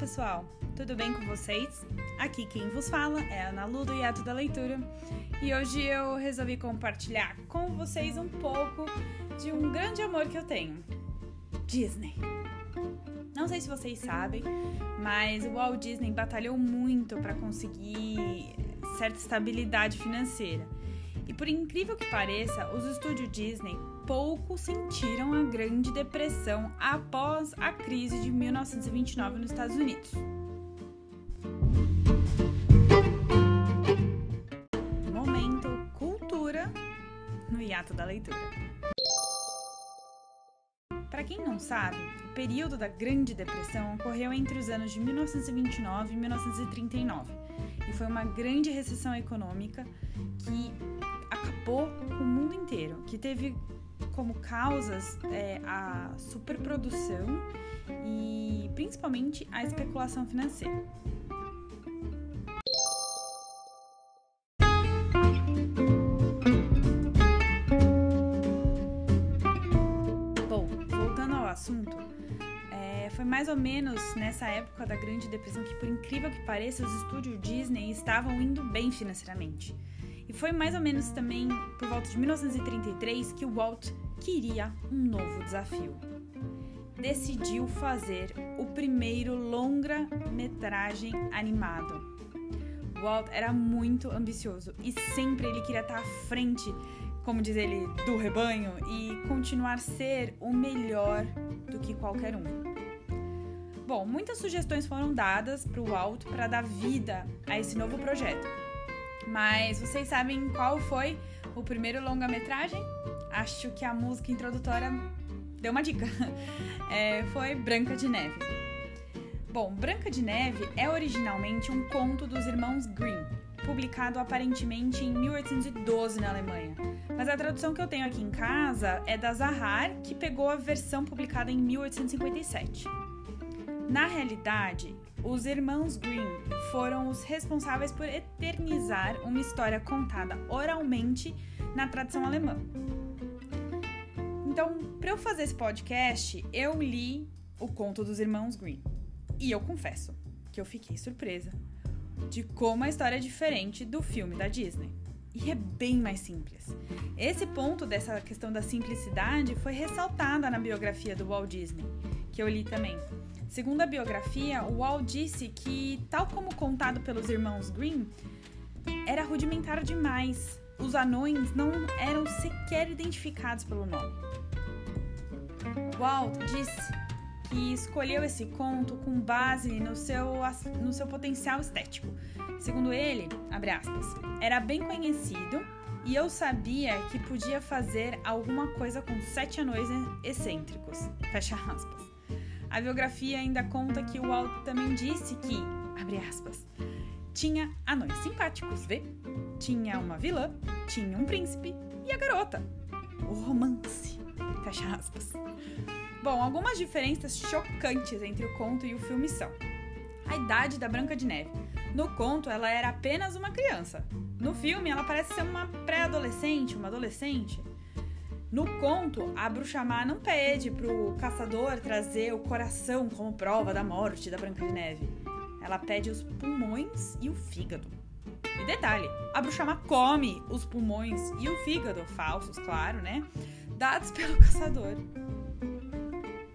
pessoal! Tudo bem com vocês? Aqui quem vos fala é a Ana Lu do Hiato da Leitura e hoje eu resolvi compartilhar com vocês um pouco de um grande amor que eu tenho: Disney. Não sei se vocês sabem, mas o Walt Disney batalhou muito para conseguir certa estabilidade financeira. E por incrível que pareça, os estúdios Disney pouco sentiram a Grande Depressão após a crise de 1929 nos Estados Unidos. Momento cultura no hiato da leitura. Para quem não sabe, o período da Grande Depressão ocorreu entre os anos de 1929 e 1939 e foi uma grande recessão econômica que acabou com o mundo inteiro, que teve como causas é, a superprodução e principalmente a especulação financeira. Bom, voltando ao assunto, é, foi mais ou menos nessa época da Grande Depressão que, por incrível que pareça, os estúdios Disney estavam indo bem financeiramente. E foi mais ou menos também por volta de 1933 que o Walt queria um novo desafio. Decidiu fazer o primeiro longa-metragem animado. Walt era muito ambicioso e sempre ele queria estar à frente, como diz ele, do rebanho e continuar ser o melhor do que qualquer um. Bom, muitas sugestões foram dadas para o Walt para dar vida a esse novo projeto. Mas vocês sabem qual foi o primeiro longa-metragem? Acho que a música introdutória deu uma dica. É, foi Branca de Neve. Bom, Branca de Neve é originalmente um conto dos irmãos Grimm, publicado aparentemente em 1812 na Alemanha. Mas a tradução que eu tenho aqui em casa é da Zahar, que pegou a versão publicada em 1857. Na realidade, os irmãos Grimm foram os responsáveis por eternizar uma história contada oralmente na tradição alemã. Então, para eu fazer esse podcast, eu li o conto dos irmãos Grimm. E eu confesso que eu fiquei surpresa de como a história é diferente do filme da Disney. E é bem mais simples. Esse ponto dessa questão da simplicidade foi ressaltada na biografia do Walt Disney, que eu li também. Segundo a biografia, o Walt disse que, tal como contado pelos irmãos Grimm, era rudimentar demais. Os anões não eram sequer identificados pelo nome. Walt disse que escolheu esse conto com base no seu, no seu potencial estético. Segundo ele, abre aspas, era bem conhecido e eu sabia que podia fazer alguma coisa com sete anões excêntricos. Fecha aspas. A biografia ainda conta que o Walt também disse que, abre aspas, tinha anões simpáticos, vê? Tinha uma vilã, tinha um príncipe e a garota. O romance. Fecha aspas. Bom, algumas diferenças chocantes entre o conto e o filme são: a idade da Branca de Neve. No conto, ela era apenas uma criança. No filme, ela parece ser uma pré-adolescente, uma adolescente. No conto, a bruxa má não pede pro caçador trazer o coração como prova da morte da Branca de Neve. Ela pede os pulmões e o fígado. E detalhe, a bruxa má come os pulmões e o fígado, falsos, claro, né? Dados pelo caçador.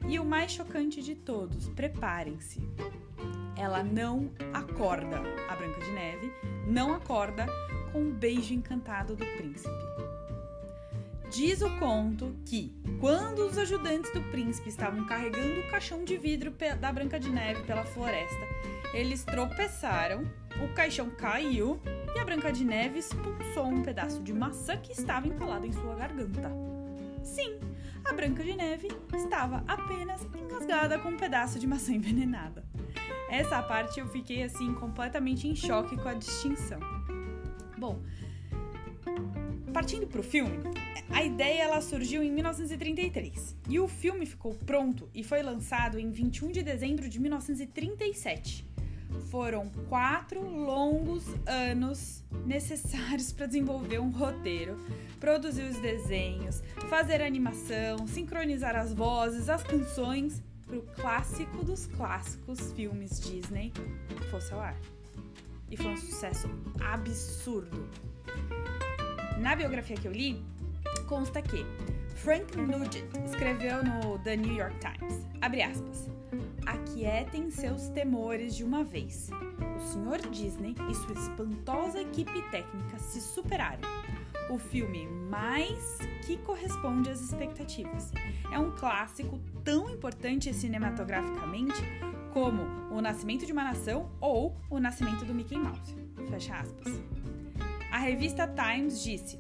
E o mais chocante de todos, preparem-se. Ela não acorda, a Branca de Neve, não acorda com o beijo encantado do príncipe. Diz o conto que, quando os ajudantes do príncipe estavam carregando o caixão de vidro da Branca de Neve pela floresta, eles tropeçaram, o caixão caiu e a Branca de Neve expulsou um pedaço de maçã que estava empalado em sua garganta. Sim, a Branca de Neve estava apenas engasgada com um pedaço de maçã envenenada. Essa parte eu fiquei assim completamente em choque com a distinção. Bom, partindo para o filme, a ideia ela surgiu em 1933 e o filme ficou pronto e foi lançado em 21 de dezembro de 1937. Foram quatro longos anos necessários para desenvolver um roteiro, produzir os desenhos, fazer a animação, sincronizar as vozes, as canções pro clássico dos clássicos filmes Disney fosse ao ar. E foi um sucesso absurdo. Na biografia que eu li, consta que Frank Nugent escreveu no The New York Times, abre aspas, aquietem seus temores de uma vez. O Sr. Disney e sua espantosa equipe técnica se superaram. O filme mais que corresponde às expectativas. É um clássico tão importante cinematograficamente como O Nascimento de uma Nação ou O Nascimento do Mickey Mouse. Fecha aspas. A revista Times disse: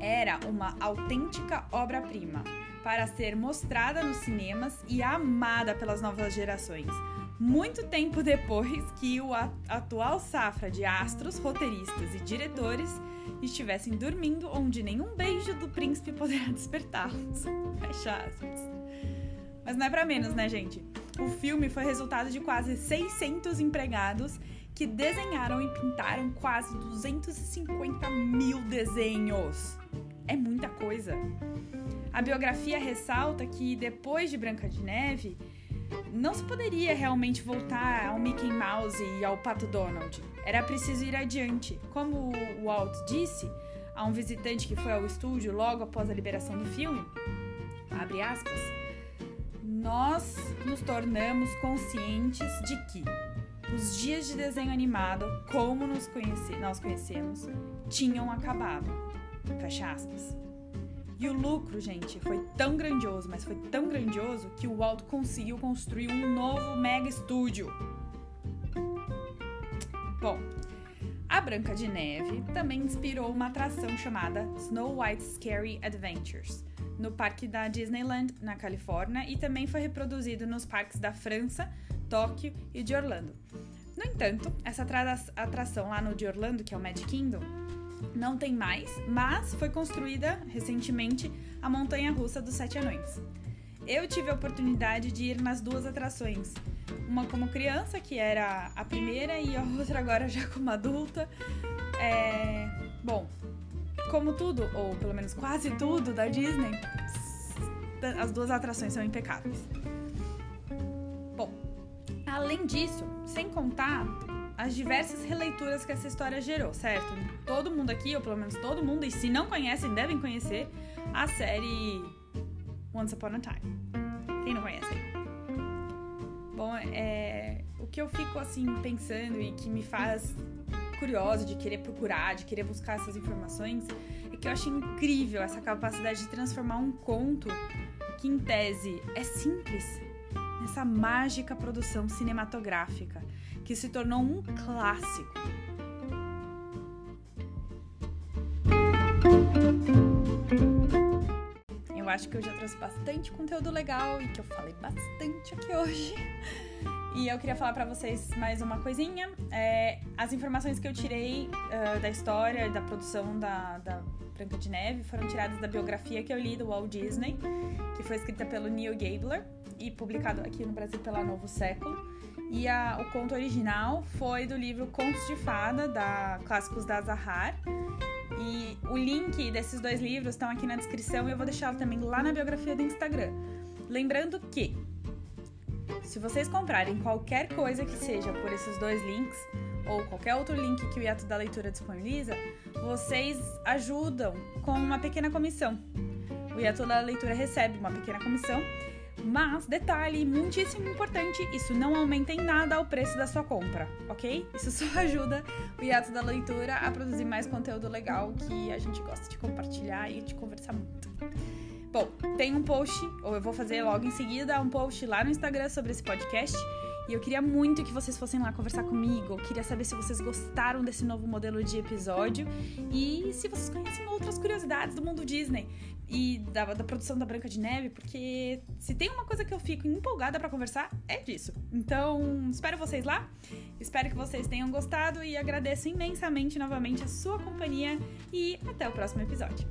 era uma autêntica obra-prima para ser mostrada nos cinemas e amada pelas novas gerações. Muito tempo depois que o atual safra de astros, roteiristas e diretores estivessem dormindo onde nenhum beijo do príncipe poderá despertá-los. Fecha aspas. Mas não é para menos, né, gente? O filme foi resultado de quase 600 empregados que desenharam e pintaram quase 250 mil desenhos. É muita coisa. A biografia ressalta que depois de Branca de Neve, não se poderia realmente voltar ao Mickey Mouse e ao Pato Donald. Era preciso ir adiante. Como o Walt disse a um visitante que foi ao estúdio logo após a liberação do filme, aspas, nós nos tornamos conscientes de que os dias de desenho animado, como nos conhece, nós conhecemos, tinham acabado. Fecha aspas. E o lucro, gente, foi tão grandioso, mas foi tão grandioso que o Walt conseguiu construir um novo mega estúdio. Bom, a Branca de Neve também inspirou uma atração chamada Snow White Scary Adventures no parque da Disneyland, na Califórnia, e também foi reproduzido nos parques da França, Tóquio e de Orlando. No entanto, essa atração lá no de Orlando, que é o Magic Kingdom, não tem mais, mas foi construída recentemente a montanha russa dos Sete Anões. Eu tive a oportunidade de ir nas duas atrações, uma como criança, que era a primeira, e a outra agora já como adulta. É... Bom, como tudo, ou pelo menos quase tudo da Disney, as duas atrações são impecáveis. Bom, além disso, sem contar as diversas releituras que essa história gerou, certo? Todo mundo aqui, ou pelo menos todo mundo, e se não conhecem, devem conhecer a série Once Upon a Time. Quem não conhece? Bom, é, o que eu fico assim pensando e que me faz curiosa de querer procurar, de querer buscar essas informações, é que eu acho incrível essa capacidade de transformar um conto que em tese é simples nessa mágica produção cinematográfica que se tornou um clássico. Eu acho que eu já trouxe bastante conteúdo legal e que eu falei bastante aqui hoje. E eu queria falar para vocês mais uma coisinha. É, as informações que eu tirei uh, da história da produção da, da Branca de Neve foram tiradas da biografia que eu li do Walt Disney, que foi escrita pelo Neil Gabler e publicado aqui no Brasil pela Novo Século. E a, o conto original foi do livro Contos de Fada, da Clássicos da Zahar. E o link desses dois livros estão aqui na descrição e eu vou deixá-lo também lá na biografia do Instagram. Lembrando que, se vocês comprarem qualquer coisa que seja por esses dois links, ou qualquer outro link que o Hiato da Leitura disponibiliza, vocês ajudam com uma pequena comissão. O Hiato da Leitura recebe uma pequena comissão mas, detalhe muitíssimo importante, isso não aumenta em nada o preço da sua compra, ok? Isso só ajuda o Hiato da Leitura a produzir mais conteúdo legal que a gente gosta de compartilhar e de conversar muito. Bom, tem um post, ou eu vou fazer logo em seguida, um post lá no Instagram sobre esse podcast. E eu queria muito que vocês fossem lá conversar comigo. Eu queria saber se vocês gostaram desse novo modelo de episódio e se vocês conhecem outras curiosidades do mundo Disney e da, da, produção da Branca de Neve, porque se tem uma coisa que eu fico empolgada para conversar, é disso. Então, espero vocês lá, espero que vocês tenham gostado e agradeço imensamente novamente a sua companhia e até o próximo episódio.